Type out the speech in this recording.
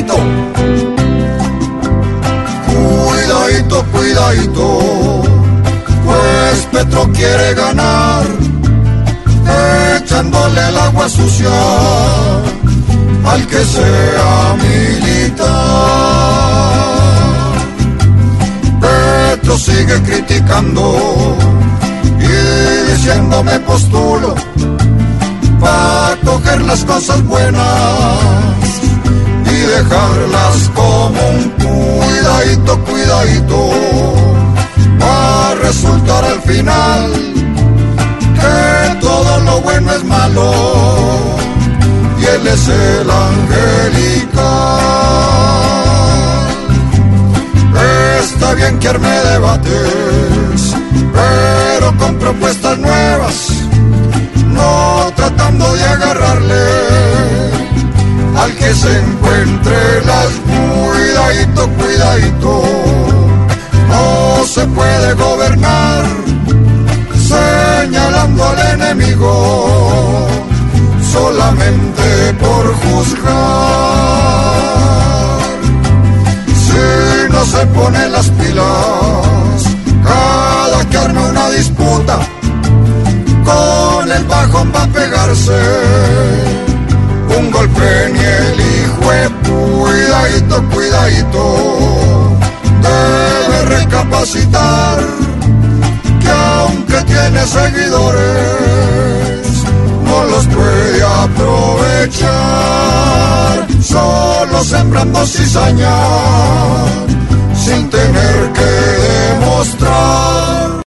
Cuidadito. Cuidadito, cuidadito. Pues Petro quiere ganar. Echándole el agua sucia al que sea militar. Petro sigue criticando y diciendo me postulo para coger las cosas buenas dejarlas como un cuidadito, cuidadito. Va a resultar al final que todo lo bueno es malo y él es el angelical. Está bien que arme debates, pero con propuestas nuevas, que se encuentre las cuidadito, cuidadito. No se puede gobernar señalando al enemigo solamente por juzgar. Si no se pone las pilas, cada que arma una disputa, con el bajón va a pegarse un golpe ni el hijo cuidadito, cuidadito, debe recapacitar que aunque tiene seguidores, no los puede aprovechar, solo sembrando cizaña,